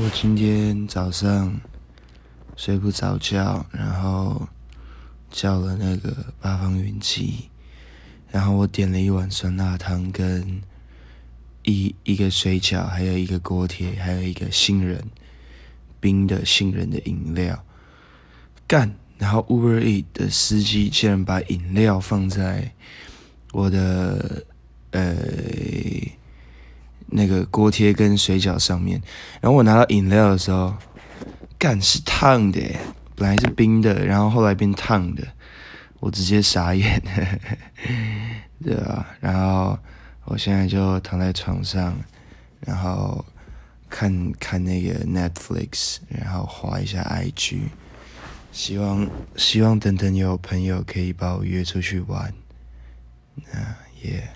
我今天早上睡不着觉，然后叫了那个八方云集，然后我点了一碗酸辣汤跟一一个水饺，还有一个锅贴，还有一个杏仁冰的杏仁的饮料，干！然后 Uber E 的司机竟然把饮料放在我的。那个锅贴跟水饺上面，然后我拿到饮料的时候，干是烫的，本来是冰的，然后后来变烫的，我直接傻眼，对啊，然后我现在就躺在床上，然后看看那个 Netflix，然后划一下 IG，希望希望等等有朋友可以把我约出去玩，啊耶。